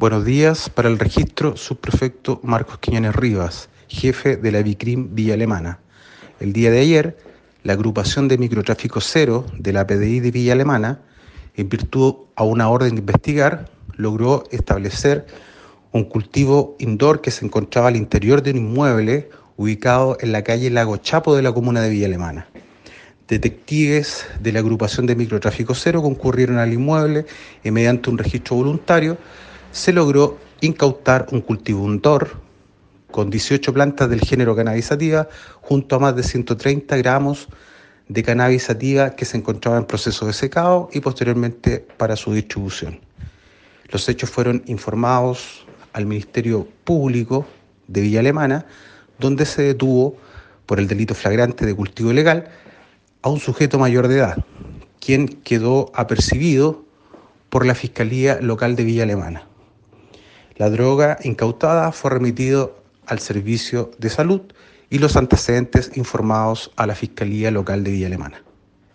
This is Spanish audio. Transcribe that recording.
Buenos días para el registro subprefecto Marcos Quiñones Rivas, jefe de la Vicrim Villa Alemana. El día de ayer, la agrupación de microtráfico cero de la PDI de Villa Alemana, en virtud a una orden de investigar, logró establecer un cultivo indoor que se encontraba al interior de un inmueble ubicado en la calle Lago Chapo de la comuna de Villa Alemana. Detectives de la agrupación de microtráfico cero concurrieron al inmueble y mediante un registro voluntario se logró incautar un cultivo undor con 18 plantas del género cannabisativa junto a más de 130 gramos de cannabisativa que se encontraba en proceso de secado y posteriormente para su distribución. Los hechos fueron informados al Ministerio Público de Villa Alemana, donde se detuvo por el delito flagrante de cultivo ilegal a un sujeto mayor de edad, quien quedó apercibido por la Fiscalía Local de Villa Alemana. La droga incautada fue remitido al Servicio de Salud y los antecedentes informados a la Fiscalía Local de Villa Alemana.